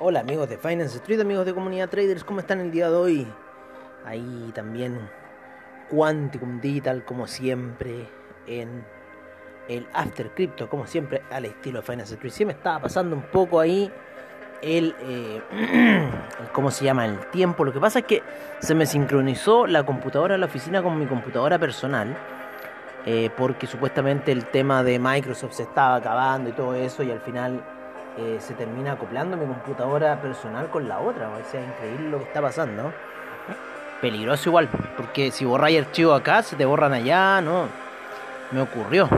Hola amigos de Finance Street, amigos de Comunidad Traders, ¿cómo están el día de hoy? Ahí también Quanticum Digital como siempre en el After Crypto, como siempre al estilo de Finance Street. Sí me estaba pasando un poco ahí el, eh, ¿cómo se llama? El tiempo. Lo que pasa es que se me sincronizó la computadora de la oficina con mi computadora personal. Eh, porque supuestamente el tema de Microsoft se estaba acabando y todo eso y al final eh, se termina acoplando mi computadora personal con la otra. O sea, increíble lo que está pasando. Peligroso igual, porque si borráis archivo acá, se te borran allá, no. Me ocurrió.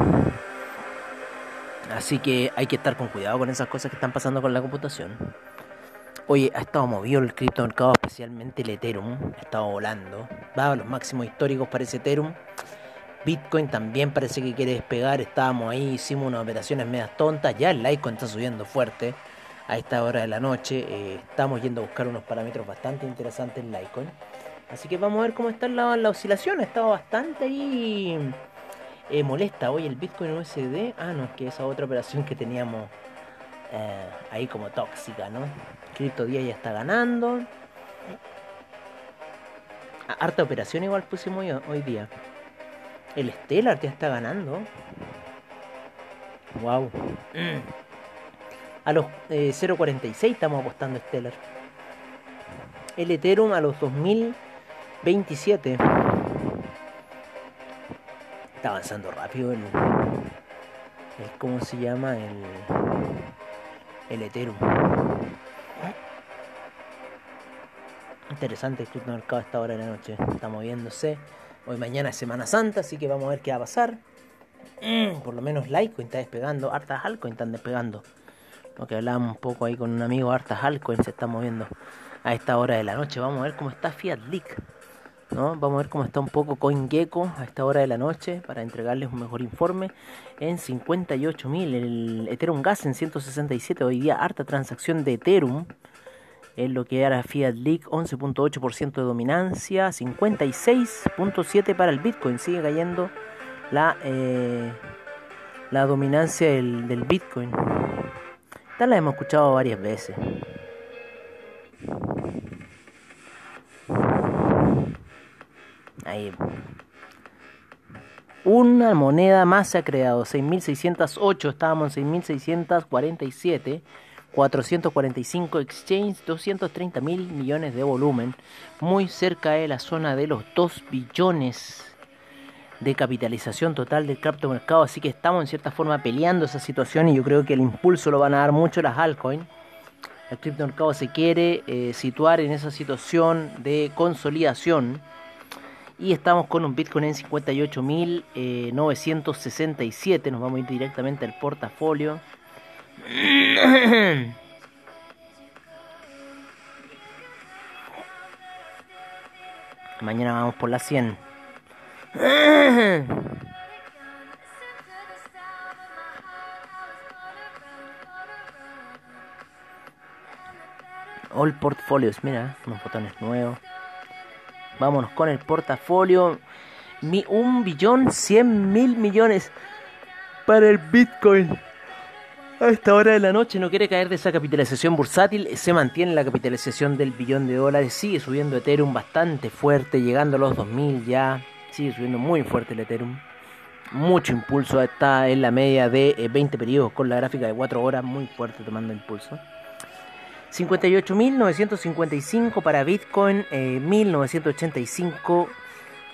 Así que hay que estar con cuidado con esas cosas que están pasando con la computación. Oye, ha estado movido el criptomercado, especialmente el Ethereum. Ha estado volando. Va a los máximos históricos para ese Ethereum. Bitcoin también parece que quiere despegar. Estábamos ahí, hicimos unas operaciones medias tontas. Ya el Litecoin está subiendo fuerte a esta hora de la noche. Eh, estamos yendo a buscar unos parámetros bastante interesantes en Litecoin. Así que vamos a ver cómo está la, la oscilación. Ha estado bastante ahí eh, molesta. Hoy el Bitcoin USD. Ah, no, es que esa otra operación que teníamos eh, ahí como tóxica, ¿no? Crypto día ya está ganando. Harta operación igual pusimos hoy día. El Stellar ya está ganando. Wow. A los 0.46 eh, estamos apostando Stellar. El Ethereum a los 2027. Está avanzando rápido el, el ¿cómo se llama? El, el Ethereum. Interesante el mercado a esta hora de la noche. Está moviéndose. Hoy mañana es Semana Santa, así que vamos a ver qué va a pasar. Mm, por lo menos Litecoin está despegando, hartas altcoins están despegando. Lo que hablábamos un poco ahí con un amigo, hartas altcoins se están moviendo a esta hora de la noche. Vamos a ver cómo está Fiat Leak. ¿no? Vamos a ver cómo está un poco CoinGecko a esta hora de la noche para entregarles un mejor informe. En 58.000, el Ethereum Gas en 167. Hoy día harta transacción de Ethereum es lo que era Fiat League, 11.8% de dominancia, 56.7% para el Bitcoin, sigue cayendo la, eh, la dominancia del, del Bitcoin. Esta la hemos escuchado varias veces. Ahí. Una moneda más se ha creado, 6.608, estábamos en 6.647. 445 exchange, 230 mil millones de volumen, muy cerca de la zona de los 2 billones de capitalización total del criptomercado, así que estamos en cierta forma peleando esa situación y yo creo que el impulso lo van a dar mucho las altcoins. El criptomercado se quiere eh, situar en esa situación de consolidación y estamos con un Bitcoin en 58.967, eh, nos vamos a ir directamente al portafolio. Mañana vamos por la 100. All portfolios, mira, unos botones nuevos. Vámonos con el portafolio. Mi, un billón cien mil millones para el Bitcoin a esta hora de la noche no quiere caer de esa capitalización bursátil, se mantiene la capitalización del billón de dólares, sigue subiendo Ethereum bastante fuerte, llegando a los 2000 ya, sigue subiendo muy fuerte el Ethereum. Mucho impulso, está en la media de 20 eh, periodos con la gráfica de 4 horas, muy fuerte tomando impulso. 58.955 para Bitcoin, 1.985 eh,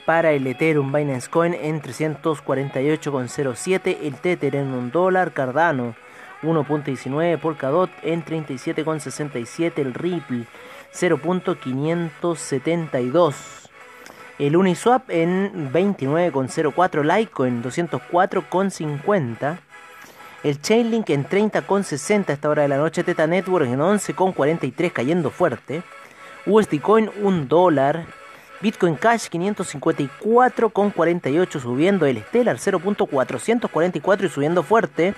para el Ethereum Binance Coin en 348,07, el Tether en un dólar, Cardano 1.19 Polkadot en 37.67 el Ripple 0.572 el Uniswap en 29.04 Litecoin 204.50 el Chainlink en 30.60 a esta hora de la noche Teta Network en 11.43 cayendo fuerte. USD Coin 1 dólar. Bitcoin Cash 554,48 subiendo. El Stellar 0.444 y subiendo fuerte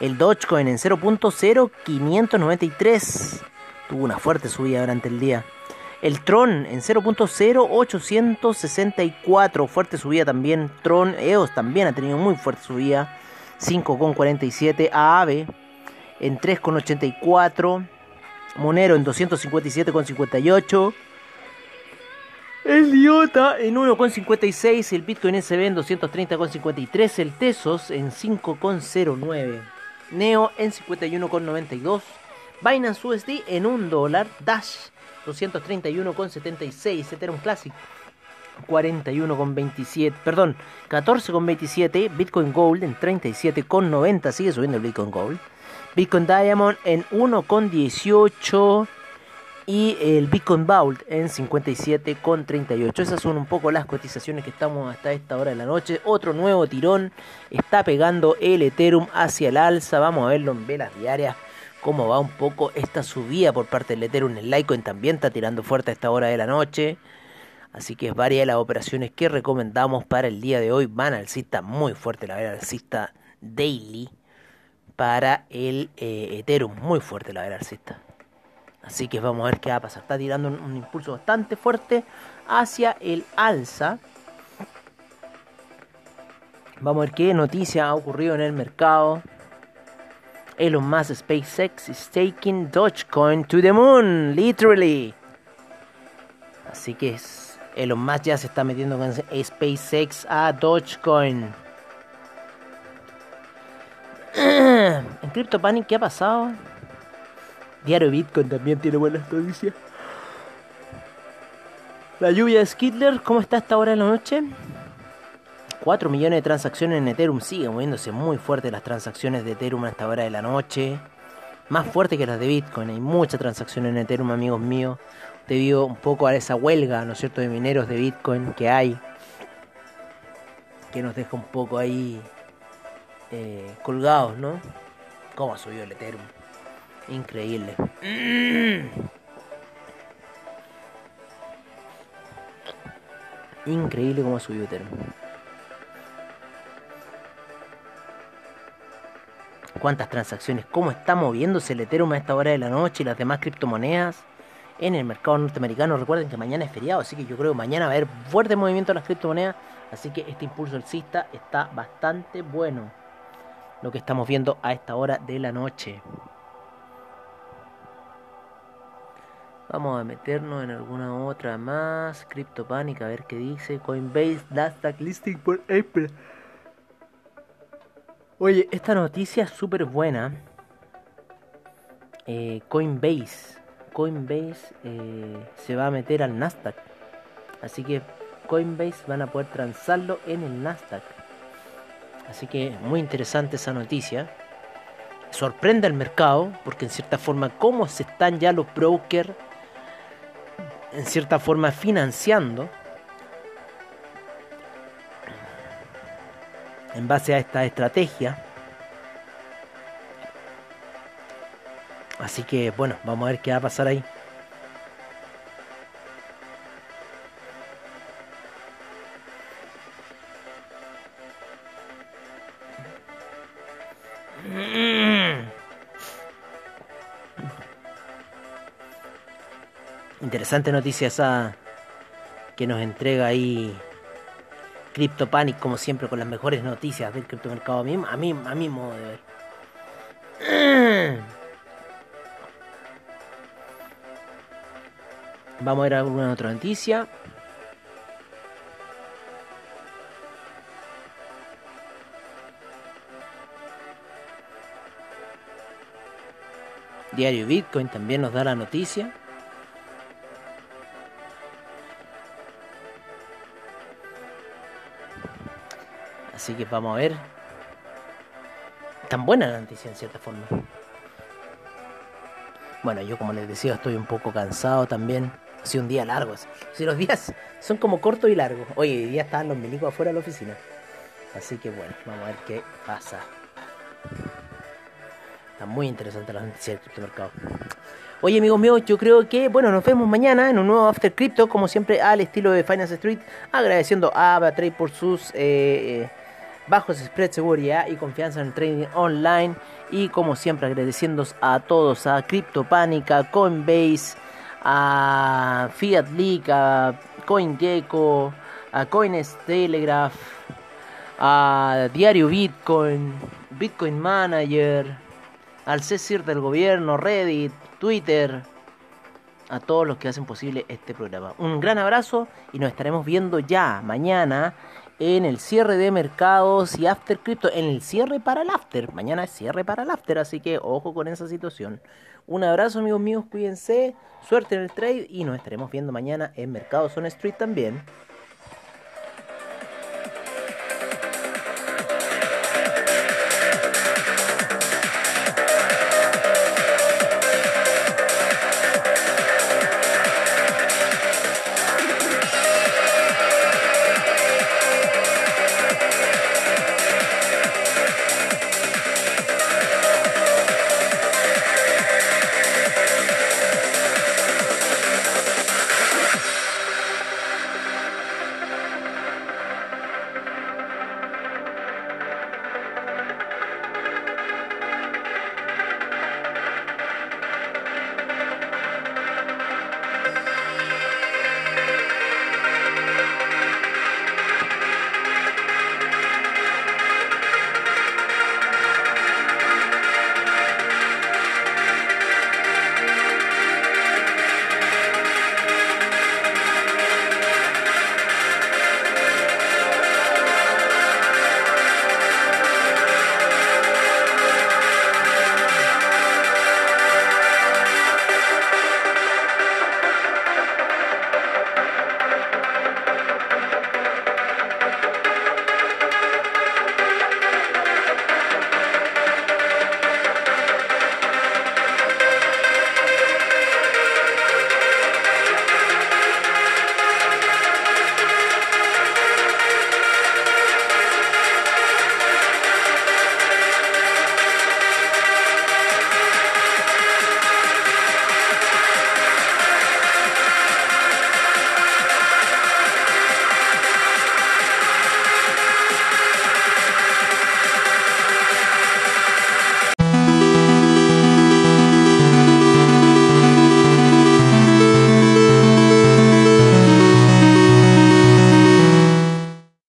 el Dogecoin en 0.0593 tuvo una fuerte subida durante el día. El Tron en 0.0864, fuerte subida también. Tron EOS también ha tenido muy fuerte subida. 5.47. AAVE en 3.84. Monero en 257,58. El IOTA en 1,56. El Bitcoin SB en 230,53. El Tesos en 5,09. Neo en 51,92. Binance USD en 1 dólar. Dash 231,76. Ethereum Classic 41,27. Perdón, 14,27. Bitcoin Gold en 37,90. Sigue subiendo el Bitcoin Gold. Bitcoin Diamond en 1,18 y el Bitcoin Vault en 57,38. Esas son un poco las cotizaciones que estamos hasta esta hora de la noche. Otro nuevo tirón está pegando el Ethereum hacia el alza. Vamos a verlo en velas diarias. Cómo va un poco esta subida por parte del Ethereum. El Litecoin también está tirando fuerte a esta hora de la noche. Así que es varias de las operaciones que recomendamos para el día de hoy. Van alcista muy fuerte, la verdad, alcista daily para el eh, Ethereum. Muy fuerte la verdad alcista. Así que vamos a ver qué va a pasar. Está tirando un, impulso bastante fuerte hacia el alza. Vamos a ver qué noticia ha ocurrido en el mercado. Elon Musk SpaceX is taking Dogecoin to the moon, literally. Así que Elon Musk ya se está metiendo con SpaceX a Dogecoin. en CryptoPanic, ¿qué ha pasado? Diario Bitcoin también tiene buenas noticias. La lluvia de Skidler, ¿cómo está esta hora de la noche? 4 millones de transacciones en Ethereum. Sigue moviéndose muy fuerte las transacciones de Ethereum a esta hora de la noche. Más fuerte que las de Bitcoin. Hay muchas transacciones en Ethereum, amigos míos. Debido un poco a esa huelga, ¿no es cierto?, de mineros de Bitcoin que hay. Que nos deja un poco ahí eh, colgados, ¿no? ¿Cómo ha subido el Ethereum? Increíble. Increíble cómo ha subido Ethereum. cuántas transacciones, cómo está moviéndose el Ethereum a esta hora de la noche y las demás criptomonedas en el mercado norteamericano. Recuerden que mañana es feriado, así que yo creo que mañana va a haber fuerte movimiento de las criptomonedas, así que este impulso alcista está bastante bueno. Lo que estamos viendo a esta hora de la noche. Vamos a meternos en alguna otra más. CryptoPanic, a ver qué dice. Coinbase, Nasdaq listing por April. Oye, esta noticia es súper buena. Eh, Coinbase. Coinbase eh, se va a meter al Nasdaq. Así que Coinbase van a poder transarlo en el Nasdaq. Así que muy interesante esa noticia. Sorprende al mercado porque en cierta forma cómo se están ya los brokers en cierta forma financiando en base a esta estrategia. Así que bueno, vamos a ver qué va a pasar ahí. Interesante noticia esa que nos entrega ahí CryptoPanic, como siempre, con las mejores noticias del criptomercado. A a mí, a mí modo de ver. Vamos a ver alguna otra noticia. Diario Bitcoin también nos da la noticia. Así que vamos a ver. Tan buena la noticia en cierta forma. Bueno, yo como les decía, estoy un poco cansado también. Ha sido un día largo. Si los días son como cortos y largos. Oye, hoy día estaban los milicos afuera de la oficina. Así que bueno, vamos a ver qué pasa. Está muy interesante la noticia del criptomercado. Oye, amigos míos, yo creo que, bueno, nos vemos mañana en un nuevo After Crypto, como siempre, al estilo de Finance Street, agradeciendo a Abatrade por sus eh, eh bajos spread, seguridad y confianza en el trading online. Y como siempre agradeciendo a todos, a CryptoPanic, a Coinbase, a Fiat League, a CoinGecko, a Coins Telegraph, a Diario Bitcoin, Bitcoin Manager, al CECIR del gobierno, Reddit, Twitter, a todos los que hacen posible este programa. Un gran abrazo y nos estaremos viendo ya mañana en el cierre de mercados y After Crypto, en el cierre para el After. Mañana es cierre para el After, así que ojo con esa situación. Un abrazo amigos míos, cuídense, suerte en el trade y nos estaremos viendo mañana en Mercados on Street también.